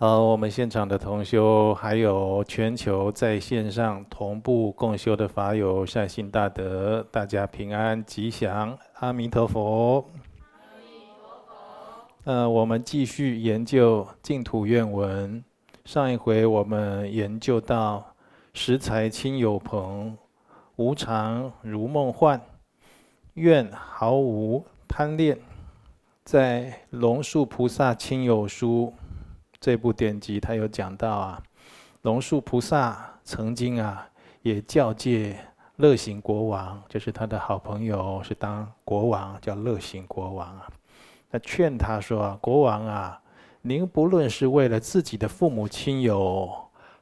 好，我们现场的同修，还有全球在线上同步共修的法友，善心大德，大家平安吉祥，阿弥陀佛。阿弥陀佛。呃，我们继续研究净土愿文。上一回我们研究到食财亲友朋，无常如梦幻，愿毫无贪恋。在龙树菩萨亲友书。这部典籍他有讲到啊，龙树菩萨曾经啊也教诫乐行国王，就是他的好朋友，是当国王，叫乐行国王啊。他劝他说：“国王啊，您不论是为了自己的父母亲友，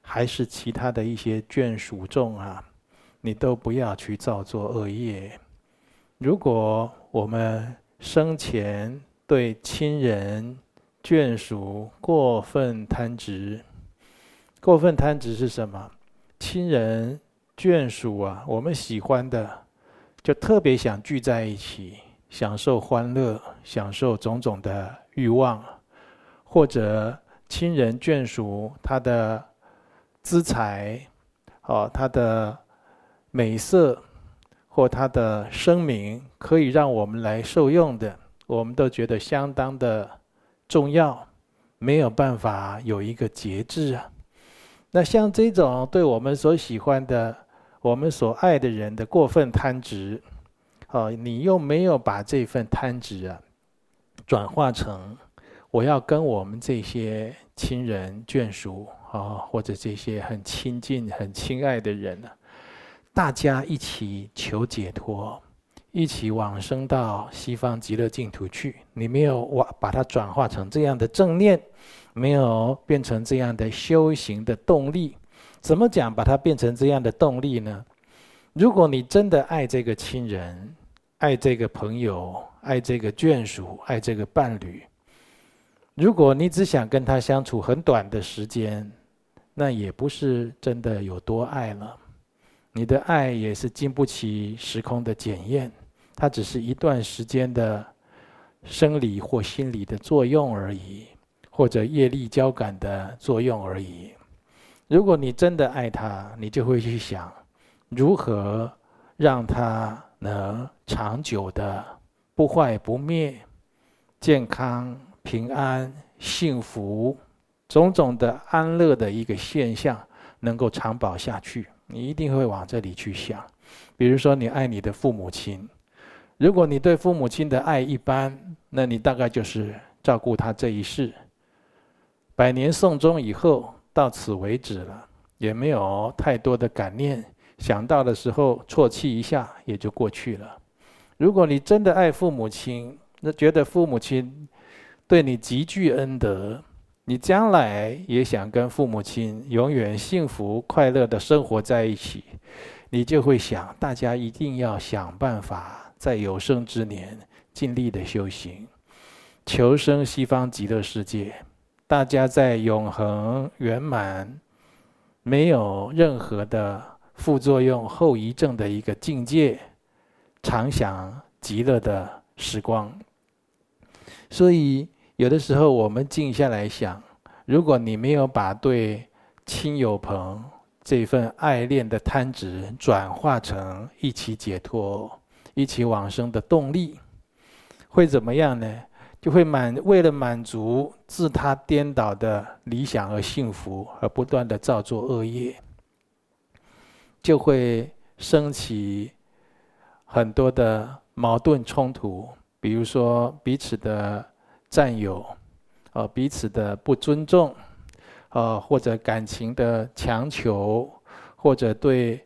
还是其他的一些眷属众啊，你都不要去造作恶业。如果我们生前对亲人，眷属过分贪执，过分贪执是什么？亲人眷属啊，我们喜欢的，就特别想聚在一起，享受欢乐，享受种种的欲望，或者亲人眷属他的资财，哦，他的美色或他的声名，可以让我们来受用的，我们都觉得相当的。重要，没有办法有一个节制啊。那像这种对我们所喜欢的、我们所爱的人的过分贪执，哦，你又没有把这份贪执啊转化成我要跟我们这些亲人眷属啊，或者这些很亲近、很亲爱的人呢，大家一起求解脱。一起往生到西方极乐净土去，你没有往把它转化成这样的正念，没有变成这样的修行的动力。怎么讲把它变成这样的动力呢？如果你真的爱这个亲人，爱这个朋友，爱这个眷属，爱这个伴侣，如果你只想跟他相处很短的时间，那也不是真的有多爱了。你的爱也是经不起时空的检验，它只是一段时间的生理或心理的作用而已，或者业力交感的作用而已。如果你真的爱他，你就会去想如何让他能长久的不坏不灭、健康平安幸福，种种的安乐的一个现象能够长保下去。你一定会往这里去想，比如说你爱你的父母亲，如果你对父母亲的爱一般，那你大概就是照顾他这一世，百年送终以后到此为止了，也没有太多的感念，想到的时候啜泣一下也就过去了。如果你真的爱父母亲，那觉得父母亲对你极具恩德。你将来也想跟父母亲永远幸福快乐的生活在一起，你就会想，大家一定要想办法在有生之年尽力的修行，求生西方极乐世界。大家在永恒圆满、没有任何的副作用、后遗症的一个境界，常享极乐的时光。所以。有的时候，我们静下来想，如果你没有把对亲友朋这份爱恋的贪执转化成一起解脱、一起往生的动力，会怎么样呢？就会满为了满足自他颠倒的理想而幸福，而不断的造作恶业，就会升起很多的矛盾冲突，比如说彼此的。占有，呃，彼此的不尊重，呃，或者感情的强求，或者对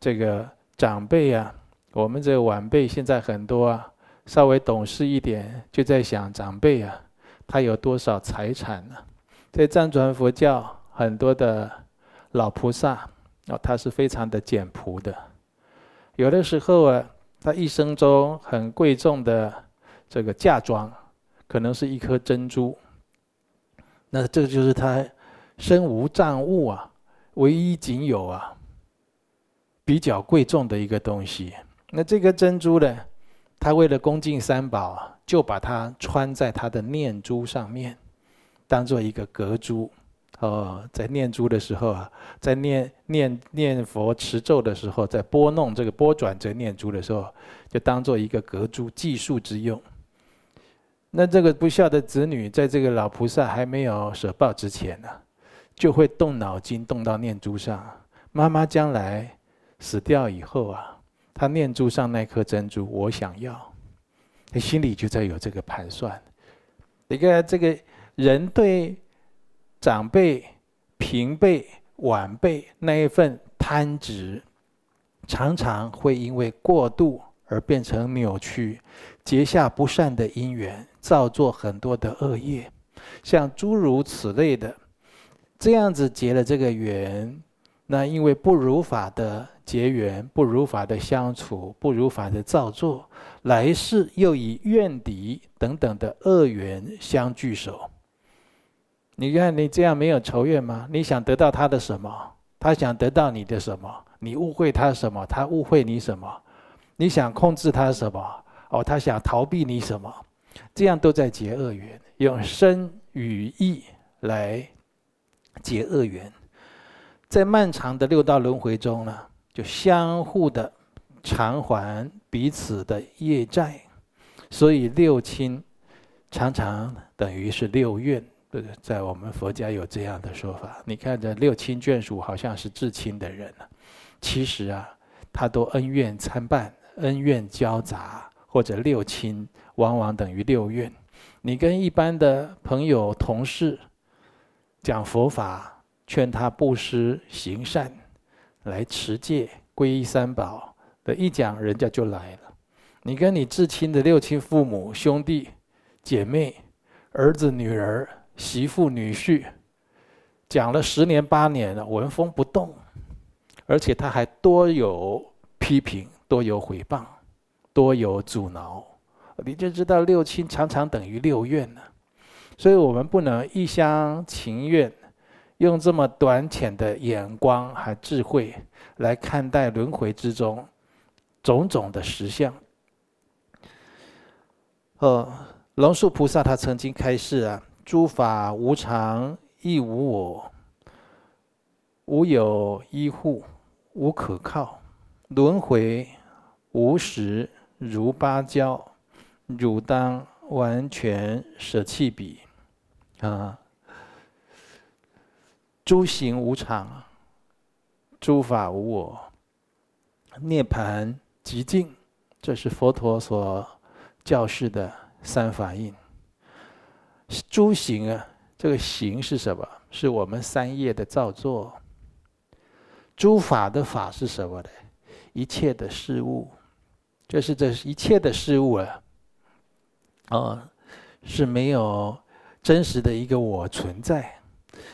这个长辈啊，我们这晚辈现在很多啊，稍微懂事一点，就在想长辈啊，他有多少财产呢？在藏传佛教，很多的老菩萨，啊，他是非常的简朴的，有的时候啊，他一生中很贵重的这个嫁妆。可能是一颗珍珠，那这就是他身无长物啊，唯一仅有啊，比较贵重的一个东西。那这个珍珠呢，他为了恭敬三宝，就把它穿在他的念珠上面，当做一个隔珠。哦，在念珠的时候啊，在念念念佛持咒的时候，在拨弄这个拨转这念珠的时候，就当做一个隔珠计数之用。那这个不孝的子女，在这个老菩萨还没有舍报之前呢、就会动脑筋动到念珠上。妈妈将来死掉以后啊，他念珠上那颗珍珠，我想要，他心里就在有这个盘算。你看这个人对长辈、平辈、晚辈那一份贪执，常常会因为过度而变成扭曲，结下不善的因缘。造作很多的恶业，像诸如此类的，这样子结了这个缘，那因为不如法的结缘，不如法的相处，不如法的造作，来世又以怨敌等等的恶缘相聚首。你看你这样没有仇怨吗？你想得到他的什么？他想得到你的什么？你误会他什么？他误会你什么？你想控制他什么？哦，他想逃避你什么？这样都在结恶缘，用身语意来结恶缘，在漫长的六道轮回中呢，就相互的偿还彼此的业债，所以六亲常常等于是六怨，对不对？在我们佛家有这样的说法。你看这六亲眷属好像是至亲的人，其实啊，他都恩怨参半，恩怨交杂，或者六亲。往往等于六怨。你跟一般的朋友、同事讲佛法，劝他布施、行善，来持戒、皈依三宝的一讲，人家就来了。你跟你至亲的六亲父母、兄弟姐妹、儿子、女儿、媳妇、女婿，讲了十年八年了，闻风不动，而且他还多有批评，多有毁谤，多有阻挠。你就知道六亲常常等于六怨了，所以我们不能一厢情愿，用这么短浅的眼光和智慧来看待轮回之中种种的实相。呃，龙树菩萨他曾经开示啊：诸法无常，亦无我，无有依护，无可靠，轮回无时如芭蕉。汝当完全舍弃彼，啊！诸行无常，诸法无我，涅槃寂静，这是佛陀所教示的三法印。诸行啊，这个行是什么？是我们三业的造作。诸法的法是什么呢？一切的事物，就是这一切的事物啊。哦，是没有真实的一个我存在，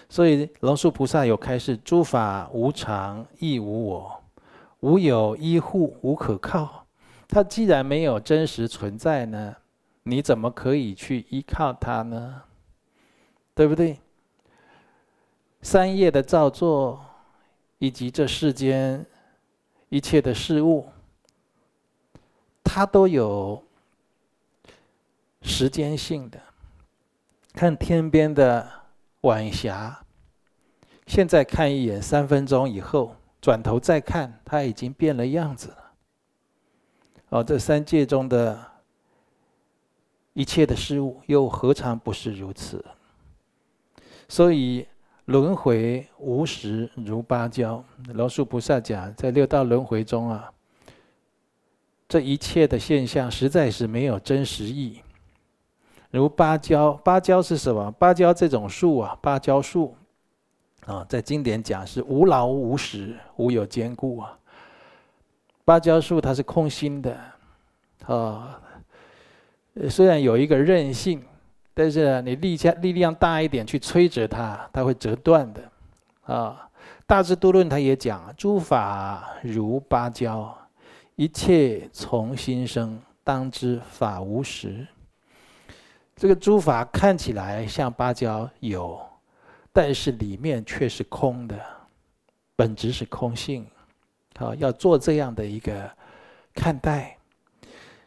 所以龙树菩萨有开示：诸法无常，亦无我，无有依护，无可靠。它既然没有真实存在呢，你怎么可以去依靠它呢？对不对？三业的造作，以及这世间一切的事物，它都有。时间性的，看天边的晚霞，现在看一眼，三分钟以后转头再看，它已经变了样子了。哦，这三界中的一切的事物，又何尝不是如此？所以轮回无时如芭蕉。龙树菩萨讲，在六道轮回中啊，这一切的现象实在是没有真实义。如芭蕉，芭蕉是什么？芭蕉这种树啊，芭蕉树啊，在经典讲是无劳无实，无有坚固啊。芭蕉树它是空心的，啊，虽然有一个韧性，但是你力加力量大一点去摧折它，它会折断的。啊，大智度论他也讲，诸法如芭蕉，一切从心生，当知法无实。这个诸法看起来像芭蕉有，但是里面却是空的，本质是空性。好，要做这样的一个看待。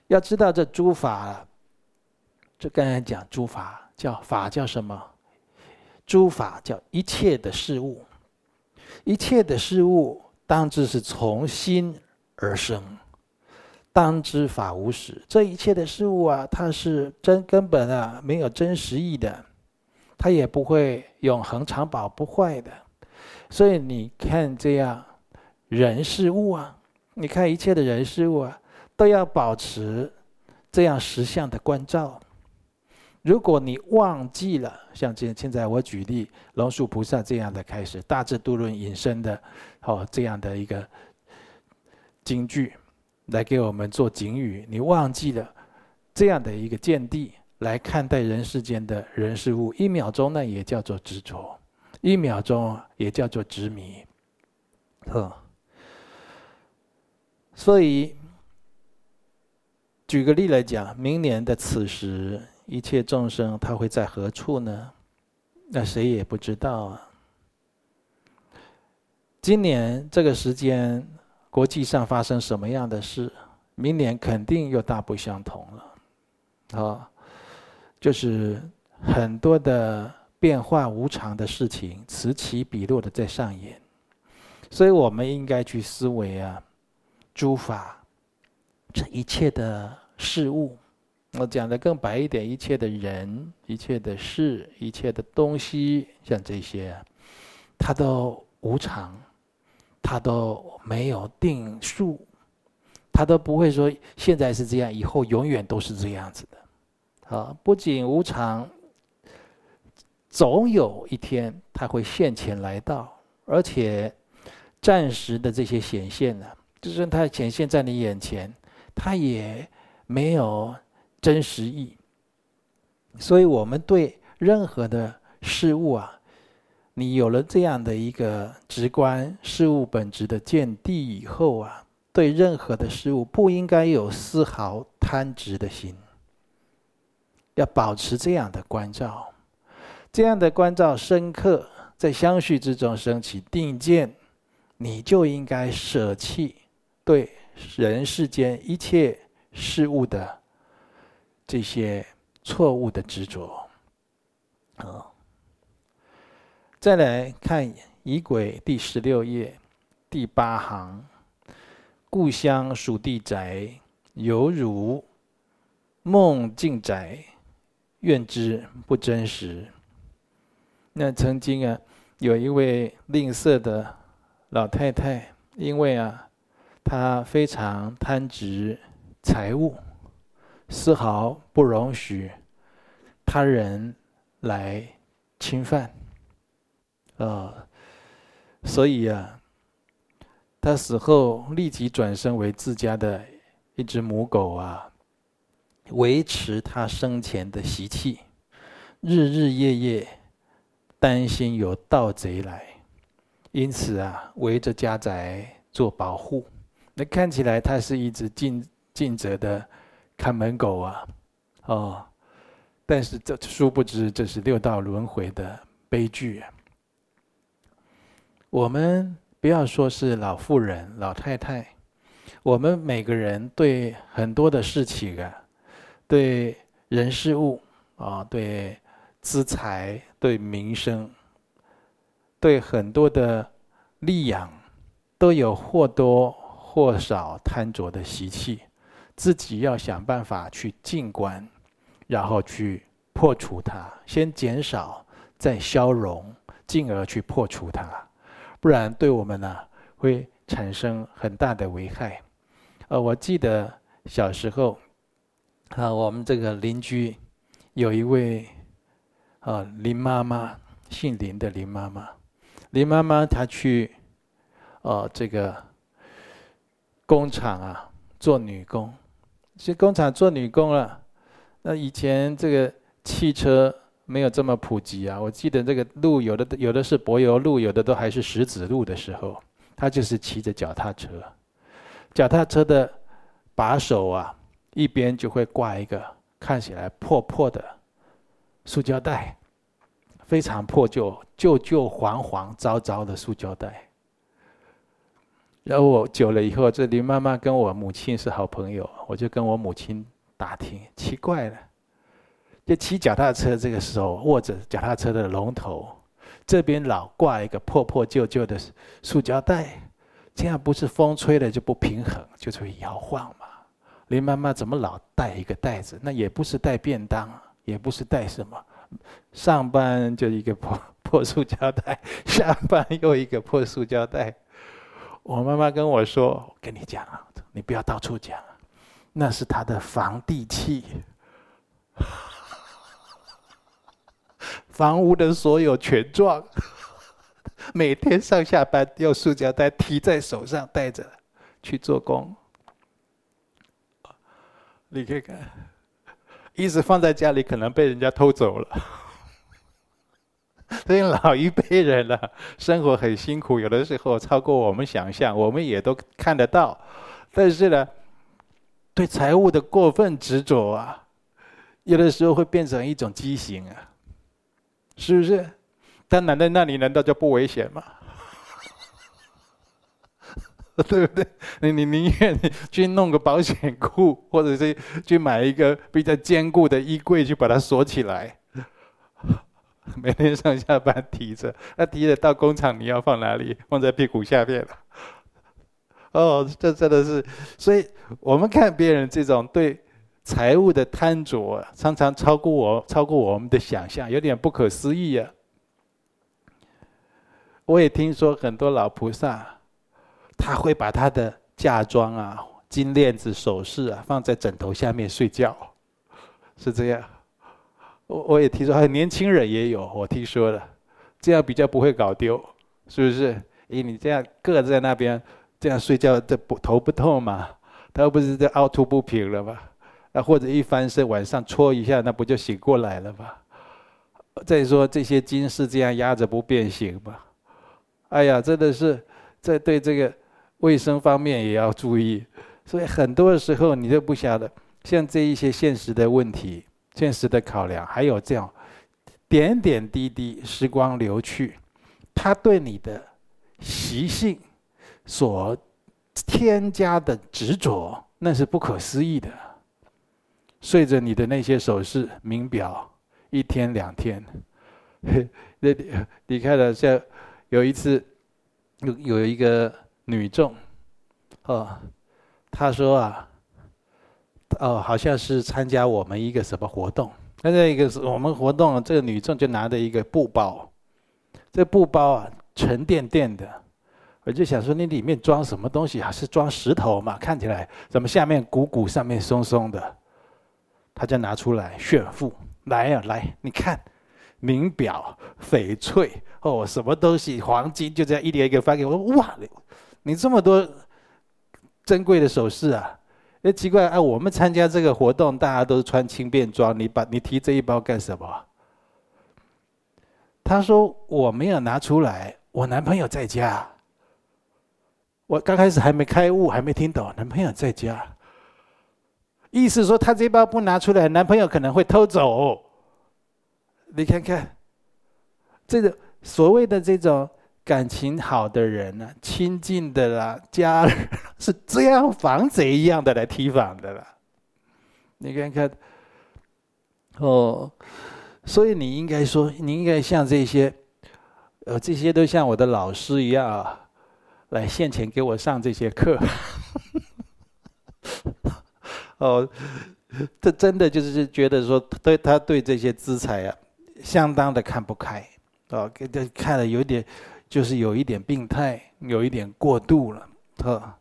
要知道这诸法，这刚才讲诸法叫法叫什么？诸法叫一切的事物，一切的事物当知是从心而生，当知法无实。这一切的事物啊，它是真根本啊，没有真实义的，它也不会永恒常保不坏的。所以你看这样人事物啊，你看一切的人事物啊，都要保持这样实相的关照。如果你忘记了，像现现在我举例龙树菩萨这样的开始，大智度论引申的，哦这样的一个金句，来给我们做警语。你忘记了这样的一个见地来看待人世间的人事物，一秒钟呢也叫做执着，一秒钟也叫做执迷，呵。所以举个例来讲，明年的此时。一切众生他会在何处呢？那谁也不知道啊。今年这个时间，国际上发生什么样的事，明年肯定又大不相同了。啊，就是很多的变化无常的事情，此起彼落的在上演，所以我们应该去思维啊，诸法这一切的事物。我讲的更白一点，一切的人、一切的事、一切的东西，像这些，它都无常，它都没有定数，他都不会说现在是这样，以后永远都是这样子的。啊，不仅无常，总有一天他会现前来到，而且暂时的这些显现呢，就算它显现在你眼前，它也没有。真实义，所以我们对任何的事物啊，你有了这样的一个直观事物本质的见地以后啊，对任何的事物不应该有丝毫贪执的心，要保持这样的关照，这样的关照深刻，在相续之中升起定见，你就应该舍弃对人世间一切事物的。这些错误的执着，啊，再来看仪轨第十六页第八行，故乡属地宅，犹如梦境宅，愿之不真实。那曾经啊，有一位吝啬的老太太，因为啊，她非常贪执财物。丝毫不容许他人来侵犯，啊，所以啊，他死后立即转生为自家的一只母狗啊，维持他生前的习气，日日夜夜担心有盗贼来，因此啊，围着家宅做保护。那看起来他是一只尽尽责的。看门狗啊，哦，但是这殊不知这是六道轮回的悲剧啊。我们不要说是老妇人、老太太，我们每个人对很多的事情啊，对人事物啊，对资财、对名声、对很多的利养，都有或多或少贪着的习气。自己要想办法去静观，然后去破除它，先减少，再消融，进而去破除它，不然对我们呢会产生很大的危害。呃，我记得小时候，啊，我们这个邻居有一位啊林妈妈，姓林的林妈妈，林妈妈她去，呃，这个工厂啊做女工。去工厂做女工了，那以前这个汽车没有这么普及啊。我记得这个路有的有的是柏油路，有的都还是石子路的时候，他就是骑着脚踏车，脚踏车的把手啊，一边就会挂一个看起来破破的塑胶袋，非常破旧、旧旧黄黄糟糟的塑胶袋。然后我久了以后，这林妈妈跟我母亲是好朋友，我就跟我母亲打听，奇怪了，就骑脚踏车，这个时候握着脚踏车的龙头，这边老挂一个破破旧旧的塑胶袋，这样不是风吹了就不平衡，就会摇晃嘛。林妈妈怎么老带一个袋子？那也不是带便当，也不是带什么，上班就一个破 破塑胶袋，下班又一个破塑胶袋。我妈妈跟我说：“跟你讲啊，你不要到处讲，那是她的防地气。”房屋的所有权状，每天上下班用塑胶袋提在手上带着去做工。你看看，一直放在家里，可能被人家偷走了。所以老一辈人了，生活很辛苦，有的时候超过我们想象，我们也都看得到。但是呢，对财务的过分执着啊，有的时候会变成一种畸形啊。是不是？但懒在那里，难道就不危险吗？对不对？你你宁愿去弄个保险库，或者是去买一个比较坚固的衣柜，去把它锁起来。每天上下班提着，那提着到工厂，你要放哪里？放在屁股下面了。哦，这真的是，所以我们看别人这种对。财物的贪着常常超过我，超过我们的想象，有点不可思议啊！我也听说很多老菩萨，他会把他的嫁妆啊、金链子、首饰啊放在枕头下面睡觉，是这样。我我也听说，还有年轻人也有，我听说了，这样比较不会搞丢，是不是？诶，你这样搁在那边，这样睡觉，这不头不痛吗？他又不是这凹凸不平了吗？那或者一翻身，晚上搓一下，那不就醒过来了吗？再说这些金饰这样压着不变形吗？哎呀，真的是在对这个卫生方面也要注意。所以很多时候你都不晓得，像这一些现实的问题、现实的考量，还有这样点点滴滴，时光流去，它对你的习性所添加的执着，那是不可思议的。睡着你的那些首饰、名表，一天两天，那你看了像有一次有有一个女众，哦，她说啊，哦，好像是参加我们一个什么活动，那那个是我们活动，这个女众就拿着一个布包，这布包啊沉甸甸的，我就想说，那里面装什么东西啊？是装石头嘛？看起来怎么下面鼓鼓，上面松松的？他就拿出来炫富，来呀、啊、来，你看，名表、翡翠哦，什么东西，黄金就这样一叠一个发给我。哇，你这么多珍贵的首饰啊！哎，奇怪啊，我们参加这个活动，大家都穿轻便装，你把你提这一包干什么？他说我没有拿出来，我男朋友在家。我刚开始还没开悟，还没听懂，男朋友在家。意思说，他这包不拿出来，男朋友可能会偷走。你看看，这个所谓的这种感情好的人呢、亲近的啦，家人是这样防贼一样的来提防的啦。你看看，哦，所以你应该说，你应该像这些，呃，这些都像我的老师一样啊，来现前给我上这些课。哦，这真的就是觉得说，对他对这些资财啊，相当的看不开，哦，给他看了有点，就是有一点病态，有一点过度了，哦，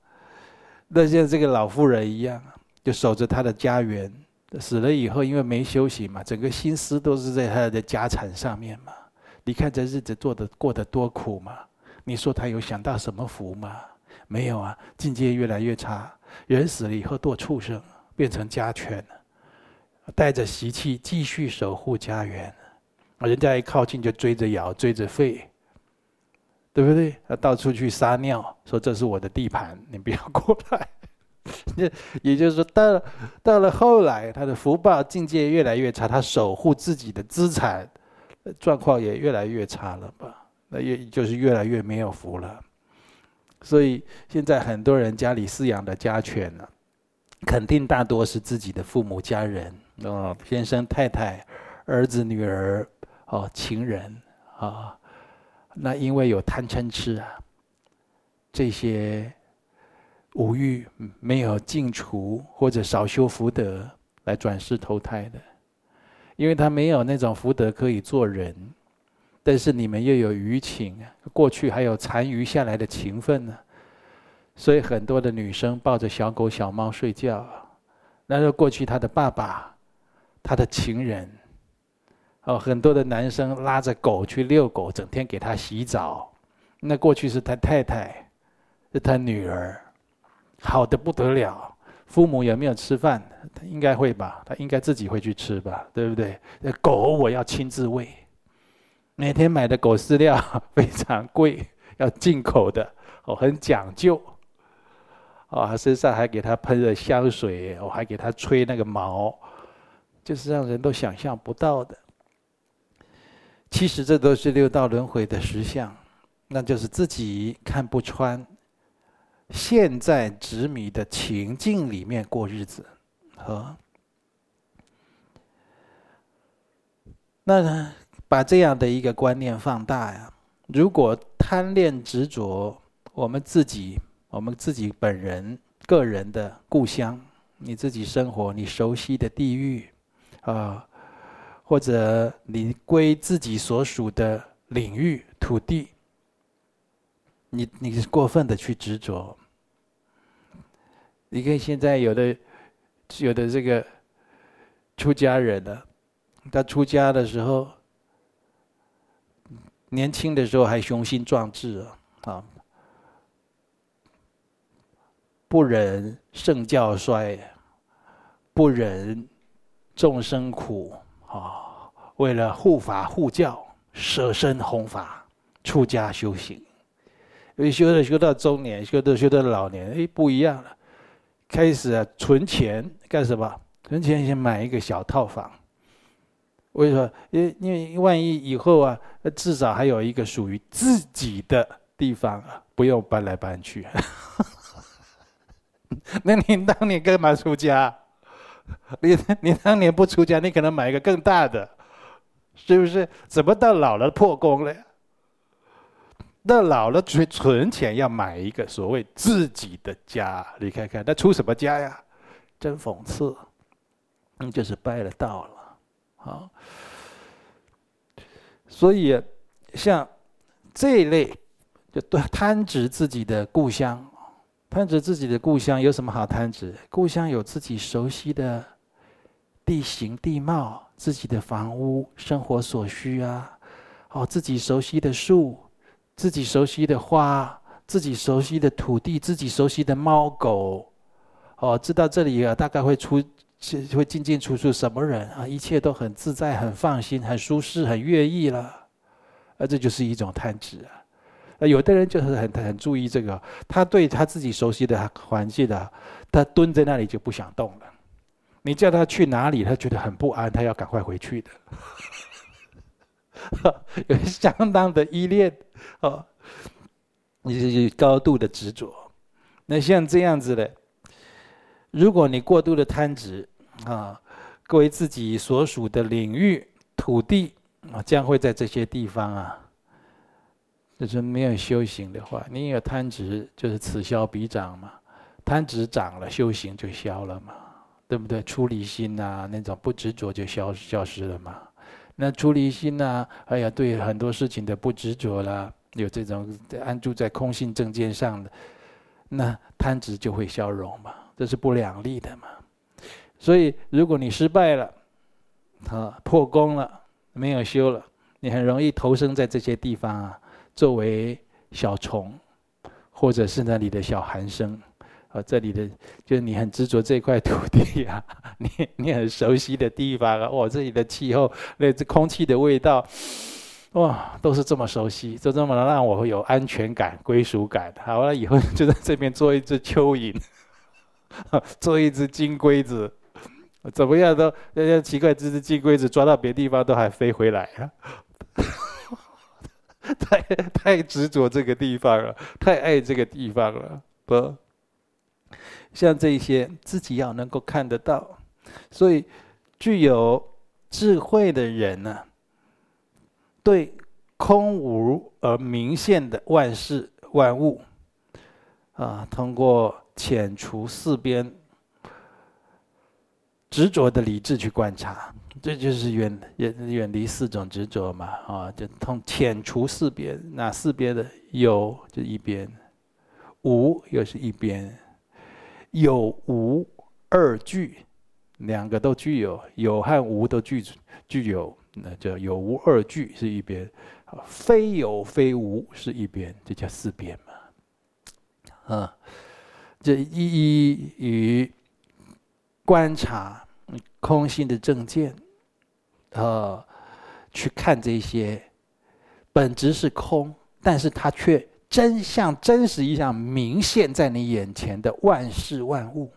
那像这个老妇人一样，就守着他的家园，死了以后，因为没休息嘛，整个心思都是在他的家产上面嘛。你看这日子做的过得多苦嘛？你说他有享到什么福吗？没有啊，境界越来越差，人死了以后堕畜生。变成家犬了，带着习气继续守护家园，人家一靠近就追着咬，追着吠，对不对？他到处去撒尿，说这是我的地盘，你不要过来。那 也就是说，到了到了后来，他的福报境界越来越差，他守护自己的资产状况也越来越差了吧？那也就是越来越没有福了。所以现在很多人家里饲养的家犬呢？肯定大多是自己的父母家人哦，先生、太太、儿子、女儿，哦，情人啊，那因为有贪嗔痴啊，这些无欲没有净除或者少修福德来转世投胎的，因为他没有那种福德可以做人，但是你们又有余情，过去还有残余下来的情分呢，所以很多的女生抱着小狗小猫睡觉，那是过去他的爸爸。他的情人，哦，很多的男生拉着狗去遛狗，整天给他洗澡。那过去是他太太，是他女儿，好的不得了。父母有没有吃饭？他应该会吧，他应该自己会去吃吧，对不对？狗我要亲自喂，每天买的狗饲料 非常贵，要进口的，哦，很讲究。哦，身上还给他喷了香水，我还给他吹那个毛。就是让人都想象不到的。其实这都是六道轮回的实相，那就是自己看不穿，现在执迷的情境里面过日子，和那，把这样的一个观念放大呀。如果贪恋执着，我们自己，我们自己本人个人的故乡，你自己生活你熟悉的地域。啊，或者你归自己所属的领域土地，你你过分的去执着。你看现在有的有的这个出家人呢，他出家的时候，年轻的时候还雄心壮志啊，不忍圣教衰，不忍。众生苦啊！为了护法护教，舍身弘法，出家修行。因为修的修到中年，修的修到老年，哎，不一样了。开始啊，存钱干什么？存钱先买一个小套房。为什么？因因为万一以后啊，至少还有一个属于自己的地方啊，不用搬来搬去。那你当年干嘛出家？你你当年不出家，你可能买一个更大的，是不是？怎么到老了破功了？到老了存存钱要买一个所谓自己的家，你看看那出什么家呀？真讽刺，那就是拜了道了。好，所以像这一类，就贪执自己的故乡。贪执自己的故乡有什么好贪执？故乡有自己熟悉的地形地貌，自己的房屋、生活所需啊，哦，自己熟悉的树，自己熟悉的花，自己熟悉的土地，自己熟悉的猫狗，哦，知道这里啊大概会出会进进出出什么人啊，一切都很自在、很放心、很舒适、很悦意了，啊，这就是一种贪执啊。那有的人就是很很注意这个，他对他自己熟悉的环境的，他蹲在那里就不想动了。你叫他去哪里，他觉得很不安，他要赶快回去的。有相当的依恋哦，你是高度的执着。那像这样子的，如果你过度的贪执啊，归自己所属的领域土地啊，将会在这些地方啊。就是没有修行的话，你有贪执，就是此消彼长嘛。贪执长了，修行就消了嘛，对不对？出离心呐，那种不执着就消消失了嘛。那出离心呐，哎呀，对很多事情的不执着啦，有这种安住在空性正见上的，那贪执就会消融嘛。这是不两立的嘛。所以，如果你失败了，啊，破功了，没有修了，你很容易投生在这些地方啊。作为小虫，或者是那里的小寒生，啊，这里的就是你很执着这块土地啊，你你很熟悉的地方啊，哇，这里的气候，那这空气的味道，哇，都是这么熟悉，就这么能让我有安全感、归属感。好了，以后就在这边做一只蚯蚓，做一只金龟子，怎么样都，那些奇怪，这只金龟子抓到别地方都还飞回来。太太执着这个地方了，太爱这个地方了，不？像这些自己要能够看得到，所以具有智慧的人呢，对空无而明现的万事万物，啊，通过遣除四边执着的理智去观察，这就是远远远离四种执着嘛，啊，就通遣除四边，那四边的有就一边，无又是一边，有无二具，两个都具有，有和无都具具有，那叫有无二具是一边，非有非无是一边，这叫四边嘛，啊，这一一与观察空性的正见，呃，去看这些本质是空，但是它却真相真实一样明现在你眼前的万事万物。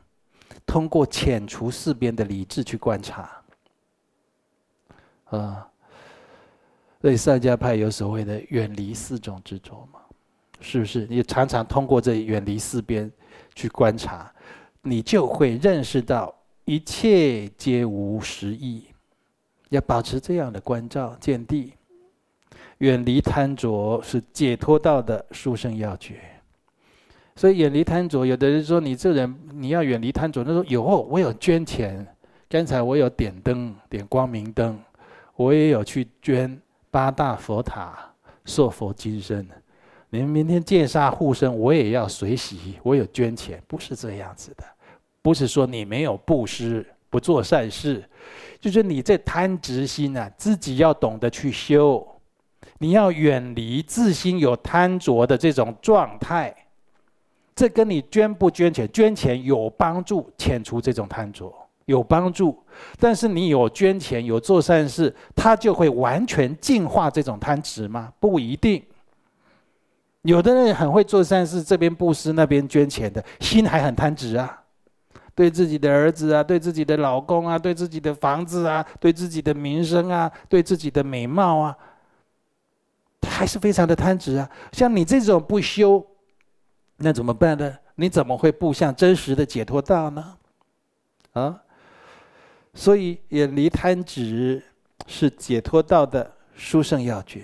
通过遣除四边的理智去观察，啊，所以萨迦派有所谓的远离四种执着嘛，是不是？你常常通过这远离四边去观察，你就会认识到一切皆无实义。要保持这样的关照见地，远离贪着是解脱道的殊胜要诀。所以远离贪着，有的人说你这人你要远离贪着，他说有，我有捐钱，刚才我有点灯点光明灯，我也有去捐八大佛塔塑佛金身，你们明天戒杀护生，我也要随喜，我有捐钱，不是这样子的，不是说你没有布施不做善事，就是你这贪执心啊，自己要懂得去修，你要远离自心有贪着的这种状态。这跟你捐不捐钱，捐钱有帮助，遣除这种贪着有帮助。但是你有捐钱，有做善事，它就会完全净化这种贪执吗？不一定。有的人很会做善事，这边布施，那边捐钱的心还很贪执啊，对自己的儿子啊，对自己的老公啊，对自己的房子啊，对自己的名声啊，对自己的美貌啊，还是非常的贪执啊。像你这种不修。那怎么办呢？你怎么会步向真实的解脱道呢？啊，所以远离贪执是解脱道的殊胜要诀。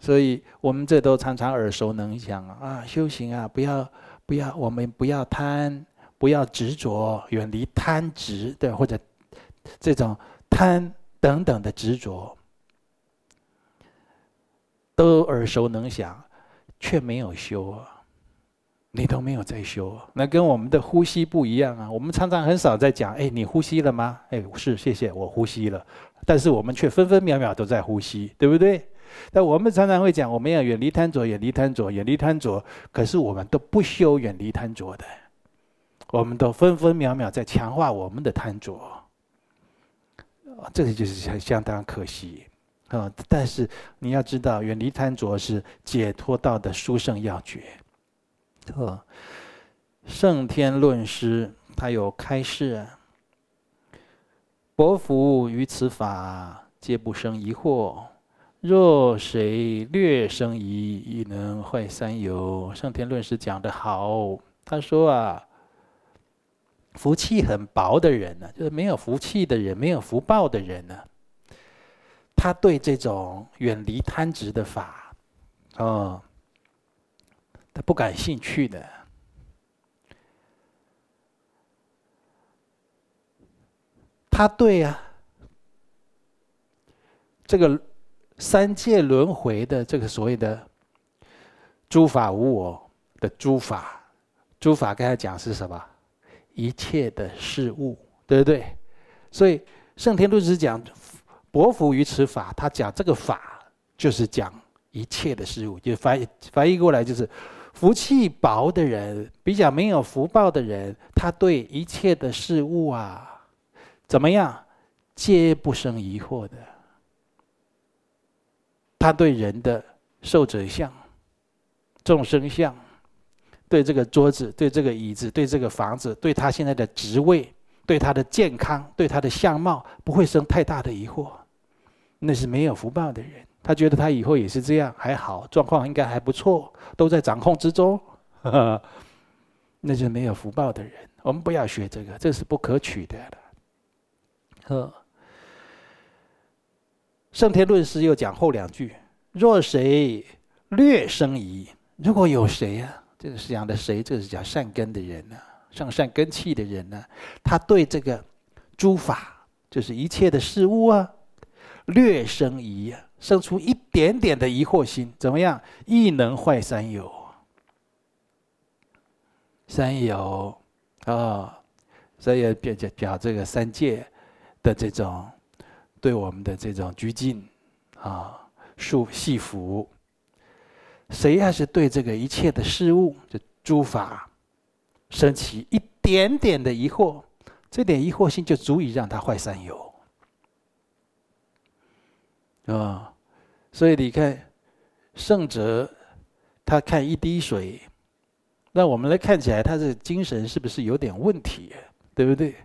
所以我们这都常常耳熟能详啊，修行啊，不要不要，我们不要贪，不要执着，远离贪执对，或者这种贪等等的执着，都耳熟能详，却没有修啊。你都没有在修，那跟我们的呼吸不一样啊！我们常常很少在讲，哎，你呼吸了吗？哎，是，谢谢，我呼吸了。但是我们却分分秒秒都在呼吸，对不对？但我们常常会讲，我们要远离贪着，远离贪着，远离贪着。可是我们都不修远离贪着的，我们都分分秒秒在强化我们的贪着。这个就是相当可惜啊！但是你要知道，远离贪着是解脱道的殊胜要诀。特圣天论师，他有开示啊。薄福于此法，皆不生疑惑。若谁略生疑，亦能坏三有。圣天论师讲得好，他说啊，福气很薄的人呢，就是没有福气的人，没有福报的人呢，他对这种远离贪执的法，啊。他不感兴趣的，他对、啊，这个三界轮回的这个所谓的诸法无我的诸法，诸法刚才讲是什么？一切的事物，对不对？所以圣天论师讲薄福于此法，他讲这个法就是讲一切的事物，就翻译翻译过来就是。福气薄的人，比较没有福报的人，他对一切的事物啊，怎么样，皆不生疑惑的。他对人的寿者相、众生相，对这个桌子、对这个椅子、对这个房子、对他现在的职位、对他的健康、对他的相貌，不会生太大的疑惑。那是没有福报的人。他觉得他以后也是这样，还好，状况应该还不错，都在掌控之中。呵呵，那是没有福报的人。我们不要学这个，这是不可取的。呵，圣天论师又讲后两句：若谁略生疑，如果有谁呀、这个是讲的谁？这个是讲善根的人呢、啊，上善根器的人呢、他对这个诸法，就是一切的事物啊，略生疑，生出一点点的疑惑心，怎么样？亦能坏三有。三有啊、所以表表表这个三界的这种对我们的这种拘禁啊、束系缚，谁要是对这个一切的事物、就诸法升起一点点的疑惑，这点疑惑心就足以让他坏三有啊、所以你看，圣者他看一滴水。那我们来看起来，他的精神是不是有点问题？对不对？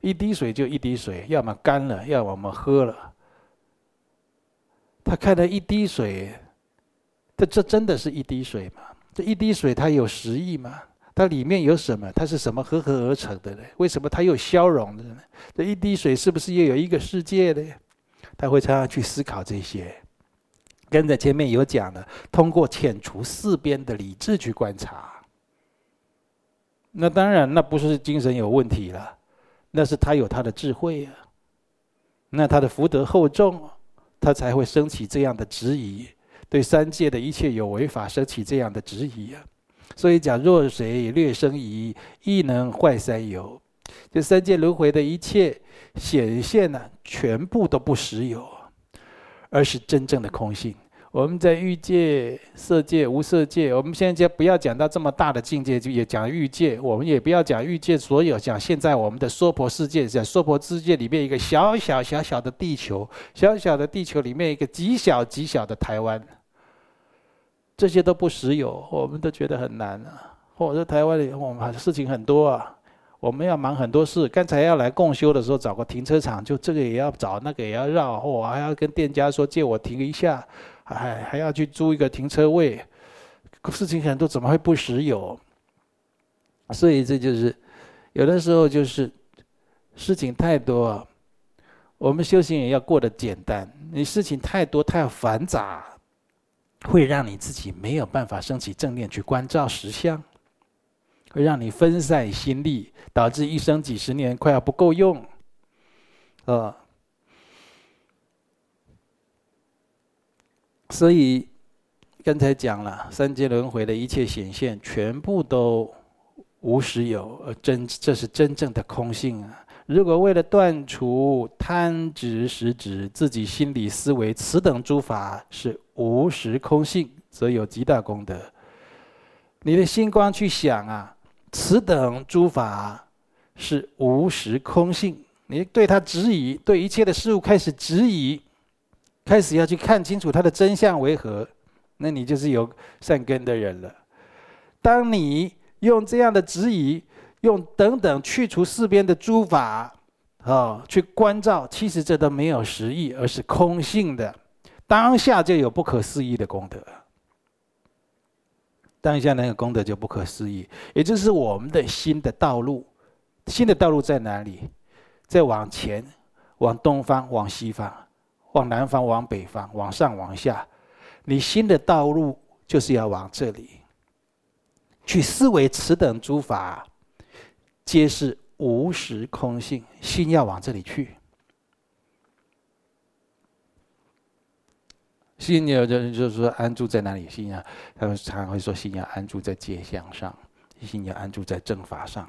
一滴水就一滴水，要么干了，要么我们喝了。他看到一滴水，这这真的是一滴水吗？这一滴水它有实义吗？它里面有什么？它是什么合合而成的呢？为什么它又消融的呢？这一滴水是不是又有一个世界呢？他会常常去思考这些。跟着前面有讲了，通过遣除四边的理智去观察。那当然，那不是精神有问题了，那是他有他的智慧啊。那他的福德厚重，他才会升起这样的质疑，对三界的一切有为法升起这样的质疑啊。所以讲，若谁略生疑，亦能坏三有。这三界轮回的一切显现呢，全部都不实有，而是真正的空性。我们在欲界、色界、无色界，我们现在就不要讲到这么大的境界，就也讲欲界。我们也不要讲欲界所有，讲现在我们的娑婆世界，在娑婆世界里面一个小小小小的地球，小小的地球里面一个极小极小的台湾，这些都不时有，我们都觉得很难啊。或者说台湾里我们事情很多啊，我们要忙很多事。刚才要来共修的时候，找个停车场，就这个也要找，那个也要绕，我还要跟店家说借我停一下。还还要去租一个停车位，事情很多，怎么会不时有？所以这就是有的时候就是事情太多，我们修行也要过得简单。你事情太多太繁杂，会让你自己没有办法升起正念去观照实相，会让你分散心力，导致一生几十年快要不够用，啊。所以刚才讲了，三界轮回的一切显现，全部都无实有，而真这是真正的空性啊！如果为了断除贪执实执，自己心理思维此等诸法是无时空性，则有极大功德。你的心光去想啊，此等诸法是无时空性，你对他质疑，对一切的事物开始质疑。开始要去看清楚它的真相为何，那你就是有善根的人了。当你用这样的质疑，用等等去除四边的诸法，啊、哦，去关照，其实这都没有实义，而是空性的。当下就有不可思议的功德。当下那个功德就不可思议，也就是我们的心的道路。新的道路在哪里？在往前，往东方，往西方。往南方，往北方，往上，往下，你新的道路就是要往这里去思维。此等诸法皆是无时空性，心要往这里去。心有的人就是说安住在哪里？心啊，他们常常会说心要安住在戒相上，心要安住在正法上。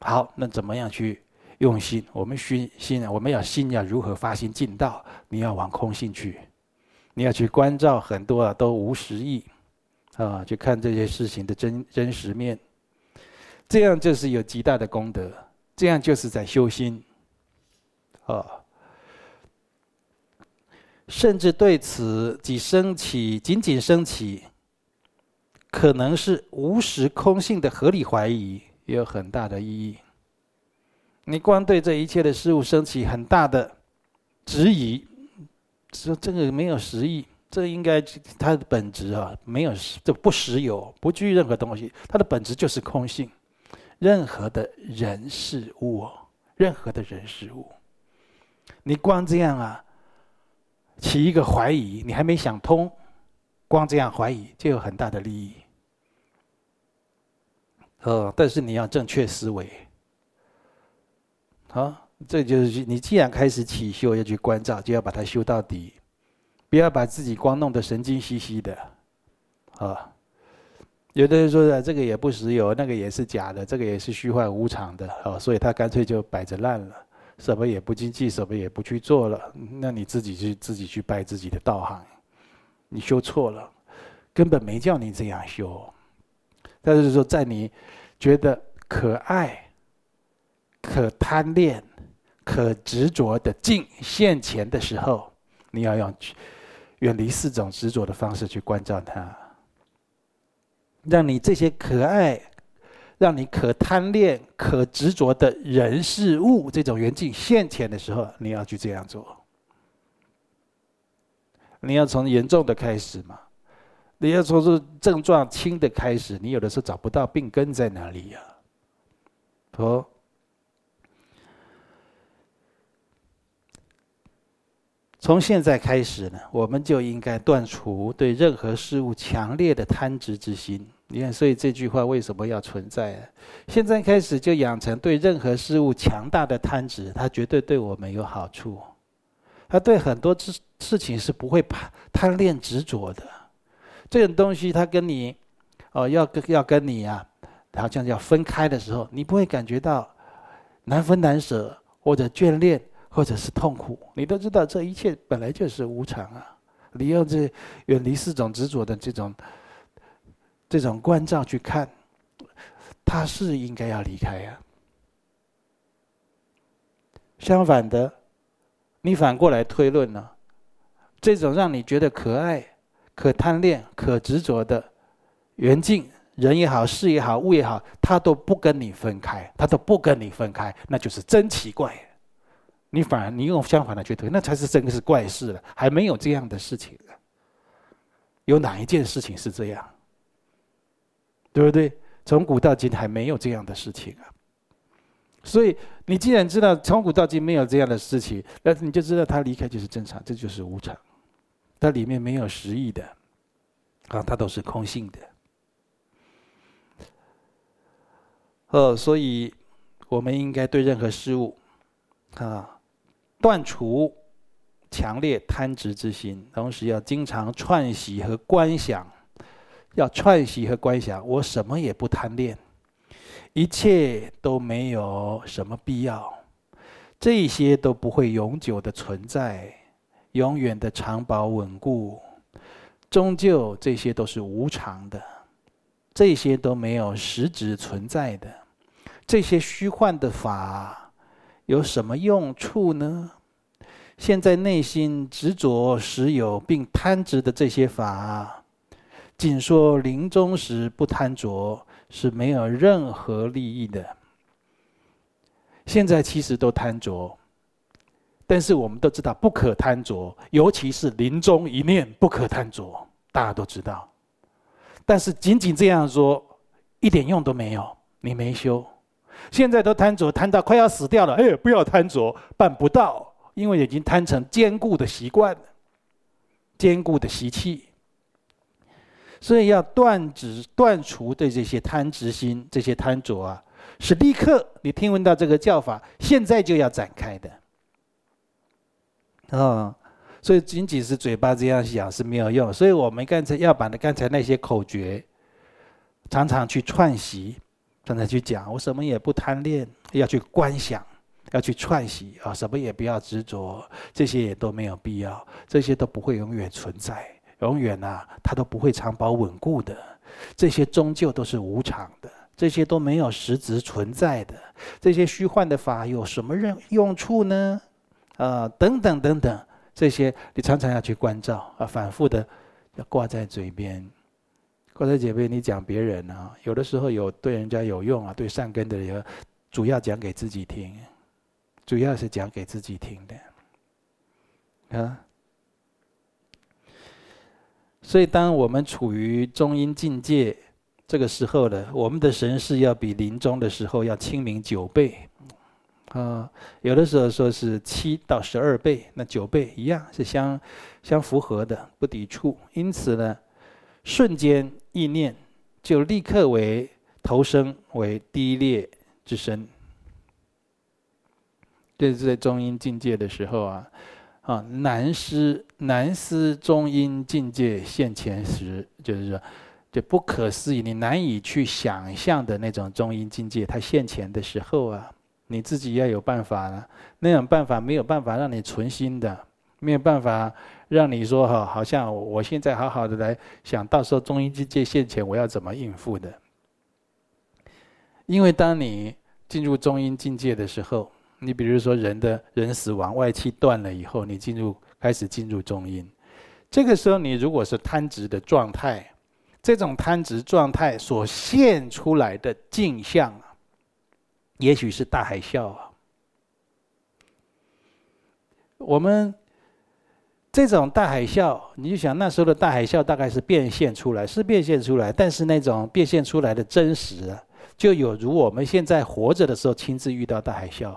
好，那怎么样去？用心，我们熏心，我们要心要如何发心进道？你要往空性去，你要去关照很多啊，都无实义啊，去看这些事情的真真实面，这样就是有极大的功德，这样就是在修心啊。甚至对此，即升起，仅仅升起，可能是无实空性的合理怀疑，也有很大的意义。你光对这一切的事物升起很大的质疑，说这个没有实义，这应该它的本质啊，没有这不实有，不具任何东西，它的本质就是空性。任何的人事物，任何的人事物，你光这样啊，起一个怀疑，你还没想通，光这样怀疑就有很大的利益。哦，但是你要正确思维。好，这就是你既然开始起修，要去关照，就要把它修到底，不要把自己光弄得神经兮兮的。啊，有的人说的这个也不实有，那个也是假的，这个也是虚幻无常的。哦，所以他干脆就摆着烂了，什么也不经济，什么也不去做了。那你自己去自己去拜自己的道行，你修错了，根本没叫你这样修。但是说，在你觉得可爱、可贪恋、可执着的境现前的时候，你要用远离四种执着的方式去关照它，让你这些可爱、让你可贪恋、可执着的人事物这种缘境现前的时候，你要去这样做。你要从严重的开始嘛。你要从是症状轻的开始，你有的时候找不到病根在哪里呀？哦，从现在开始呢，我们就应该断除对任何事物强烈的贪执之心。你看，所以这句话为什么要存在？现在开始就养成对任何事物强大的贪执，它绝对对我们有好处。它对很多事事情是不会怕贪恋执着的。这种东西，它跟你，哦，要跟要跟你啊，好像要分开的时候，你不会感觉到难分难舍，或者眷恋，或者是痛苦。你都知道，这一切本来就是无常啊！你用这远离四种执着的这种这种关照去看，它是应该要离开呀。相反的，你反过来推论呢，这种让你觉得可爱。可贪恋、可执着的缘境，人也好，事也好，物也好，他都不跟你分开，他都不跟你分开，那就是真奇怪。你反而你用相反的去推，那才是真的是怪事了。还没有这样的事情，有哪一件事情是这样？对不对？从古到今还没有这样的事情啊。所以你既然知道从古到今没有这样的事情，那你就知道他离开就是正常，这就是无常。它里面没有实义的，啊，它都是空性的。呃，所以我们应该对任何事物，啊，断除强烈贪执之心，同时要经常串习和观想，要串习和观想，我什么也不贪恋，一切都没有什么必要，这些都不会永久的存在。永远的长保稳固，终究这些都是无常的，这些都没有实质存在的，这些虚幻的法有什么用处呢？现在内心执着实有并贪执的这些法，仅说临终时不贪着是没有任何利益的。现在其实都贪着。但是我们都知道不可贪着，尤其是临终一念不可贪着，大家都知道。但是仅仅这样说，一点用都没有，你没修。现在都贪着，贪到快要死掉了，哎，不要贪着，办不到，因为已经贪成坚固的习惯，坚固的习气。所以要断止、断除对这些贪执心、这些贪着啊，是立刻你听闻到这个教法，现在就要展开的。啊、哦，所以仅仅是嘴巴这样想是没有用，所以我们刚才要把那刚才那些口诀，常常去串习，常常去讲，我什么也不贪恋，要去观想，要去串习啊，什么也不要执着，这些也都没有必要，这些都不会永远存在，永远啊，它都不会长保稳固的，这些终究都是无常的，这些都没有实质存在的，这些虚幻的法有什么用用处呢？啊，等等等等，这些你常常要去关照啊，反复的要挂在嘴边，刚才姐妹。你讲别人啊，有的时候有对人家有用啊，对善根的人，主要讲给自己听，主要是讲给自己听的啊。所以，当我们处于中阴境界这个时候呢，我们的神识要比临终的时候要清明九倍。啊，有的时候说是七到十二倍，那九倍一样是相相符合的，不抵触。因此呢，瞬间意念就立刻为投生为低劣之身。这是在中阴境界的时候啊，啊难思难思中阴境界现前时，就是说，就不可思议，你难以去想象的那种中阴境界，它现前的时候啊。你自己要有办法了，那种办法没有办法让你存心的，没有办法让你说哈，好像我现在好好的来想到时候中阴境界现前，我要怎么应付的？因为当你进入中阴境界的时候，你比如说人的人死亡，外气断了以后，你进入开始进入中阴，这个时候你如果是贪执的状态，这种贪执状态所现出来的境象。也许是大海啸啊！我们这种大海啸，你就想那时候的大海啸大概是变现出来，是变现出来，但是那种变现出来的真实，就有如我们现在活着的时候亲自遇到大海啸。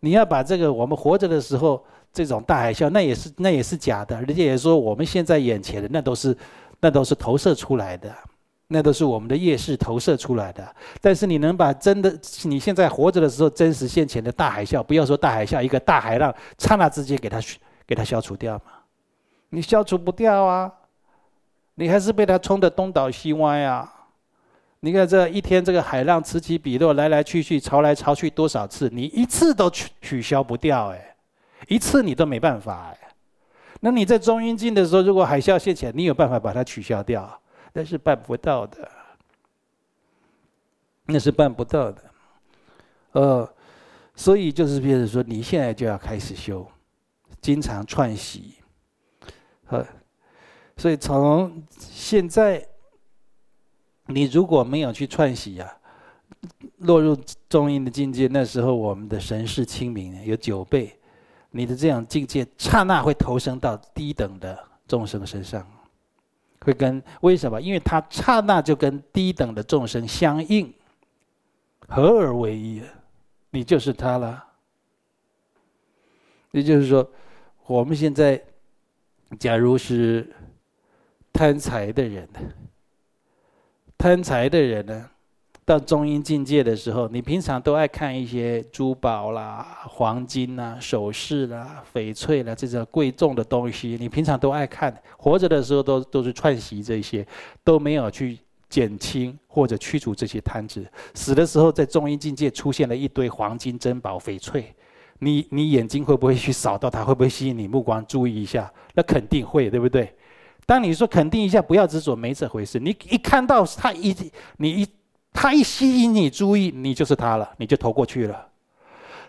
你要把这个我们活着的时候这种大海啸，那也是那也是假的，人家也说我们现在眼前的那都是那都是投射出来的。那都是我们的业识投射出来的，但是你能把真的你现在活着的时候真实现前的大海啸，不要说大海啸，一个大海浪，刹那之间给它给它消除掉吗？你消除不掉啊，你还是被它冲得东倒西歪啊！你看这一天这个海浪此起彼落，来来去去，潮来潮去多少次，你一次都取取消不掉哎，一次你都没办法哎。那你在中阴境的时候，如果海啸现前，你有办法把它取消掉？那是办不到的，那是办不到的，呃，所以就是，比如说，你现在就要开始修，经常串习，呃，所以从现在，你如果没有去串习呀，落入中阴的境界，那时候我们的神识清明有九倍，你的这样境界刹那会投生到低等的众生身上。会跟为什么？因为它刹那就跟低等的众生相应，合而为一，你就是他了。也就是说，我们现在，假如是贪财的人呢，贪财的人呢？到中阴境界的时候，你平常都爱看一些珠宝啦、黄金啦、首饰啦、翡翠啦这种贵重的东西，你平常都爱看。活着的时候都都是串习这些，都没有去减轻或者驱除这些贪执。死的时候，在中阴境界出现了一堆黄金珍宝、翡翠，你你眼睛会不会去扫到它？会不会吸引你目光注意一下？那肯定会，对不对？当你说肯定一下，不要执着，没这回事。你一看到它一，你一。他一吸引你注意，你就是他了，你就投过去了。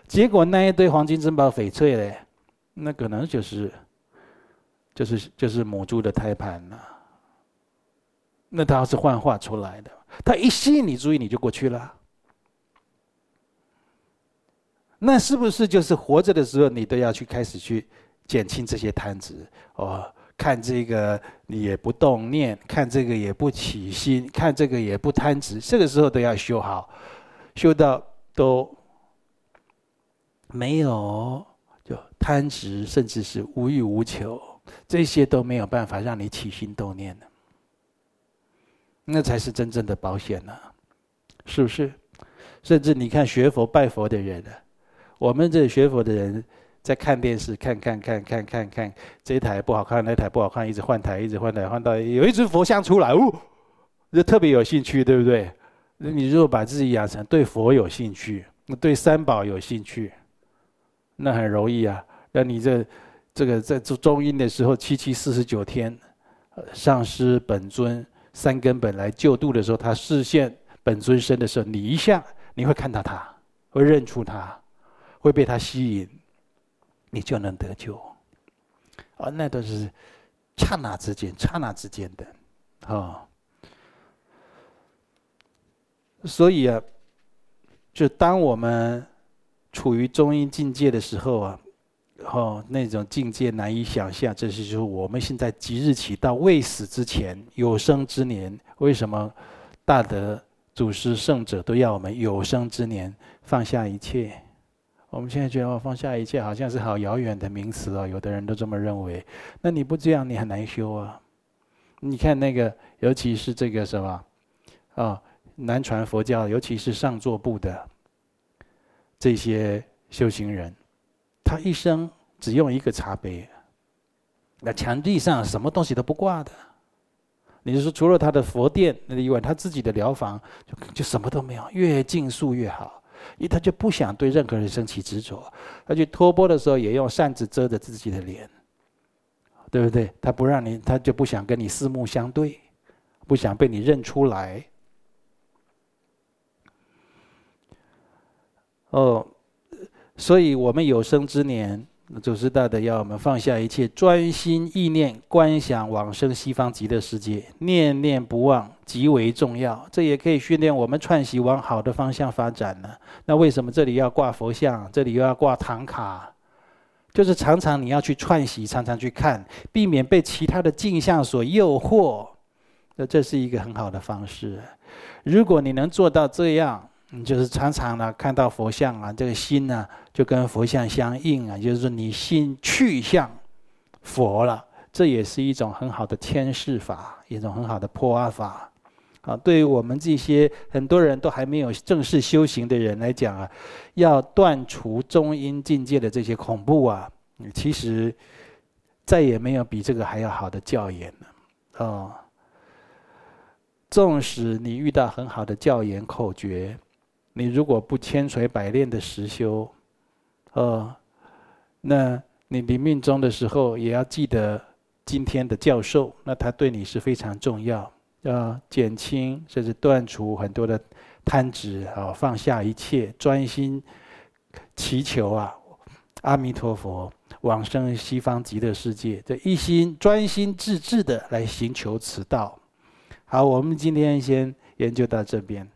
结果那一堆黄金珍宝翡翠嘞，那可能就是，就是就是母猪的胎盘了。那它是幻化出来的，他一吸引你注意，你就过去了。那是不是就是活着的时候，你都要去开始去减轻这些贪执哦？看这个你也不动念，看这个也不起心，看这个也不贪执，这个时候都要修好，修到都没有就贪执，甚至是无欲无求，这些都没有办法让你起心动念的，那才是真正的保险呢，是不是？甚至你看学佛拜佛的人呢，我们这学佛的人。在看电视，看看看看看看，这一台不好看，那台不好看，一直换台，一直换台，换到有一尊佛像出来，哦，就特别有兴趣，对不对？那你如果把自己养成对佛有兴趣，对三宝有兴趣，那很容易啊。那你这这个在做中阴的时候，七七四十九天，上师本尊三根本来救度的时候，他示现本尊身的时候，你一下你会看到他，会认出他，会被他吸引。你就能得救，而，那都是刹那之间、刹那之间的，啊，所以啊，就当我们处于中阴境界的时候啊，哦，那种境界难以想象。这是就是我们现在即日起到未死之前有生之年，为什么大德祖师圣者都要我们有生之年放下一切？我们现在觉得放下一切好像是好遥远的名词哦，有的人都这么认为。那你不这样，你很难修啊。你看那个，尤其是这个什么，啊、南传佛教，尤其是上座部的这些修行人，他一生只用一个茶杯，那墙壁上什么东西都不挂的。你就说，除了他的佛殿那以外，他自己的寮房就就什么都没有，越净素越好。因为他就不想对任何人生起执着，他去托钵的时候也用扇子遮着自己的脸，对不对？他不让你，他就不想跟你四目相对，不想被你认出来。哦，所以我们有生之年。祖师大德要我们放下一切，专心意念观想往生西方极乐世界，念念不忘极为重要。这也可以训练我们串习往好的方向发展呢。那为什么这里要挂佛像，这里又要挂唐卡？就是常常你要去串习，常常去看，避免被其他的镜像所诱惑。那这是一个很好的方式。如果你能做到这样。就是常常呢看到佛像啊，这个心呢就跟佛像相应啊，就是说你心去向佛了，这也是一种很好的迁识法，一种很好的破阿法。啊，对于我们这些很多人都还没有正式修行的人来讲啊，要断除中阴境界的这些恐怖啊，其实再也没有比这个还要好的教言了。哦，纵使你遇到很好的教言口诀。你如果不千锤百炼的实修，哦，那你临命终的时候也要记得今天的教授，那他对你是非常重要，要减轻甚至断除很多的贪执啊，放下一切，专心祈求啊，阿弥陀佛往生西方极乐世界，这一心专心致志的来寻求此道。好，我们今天先研究到这边。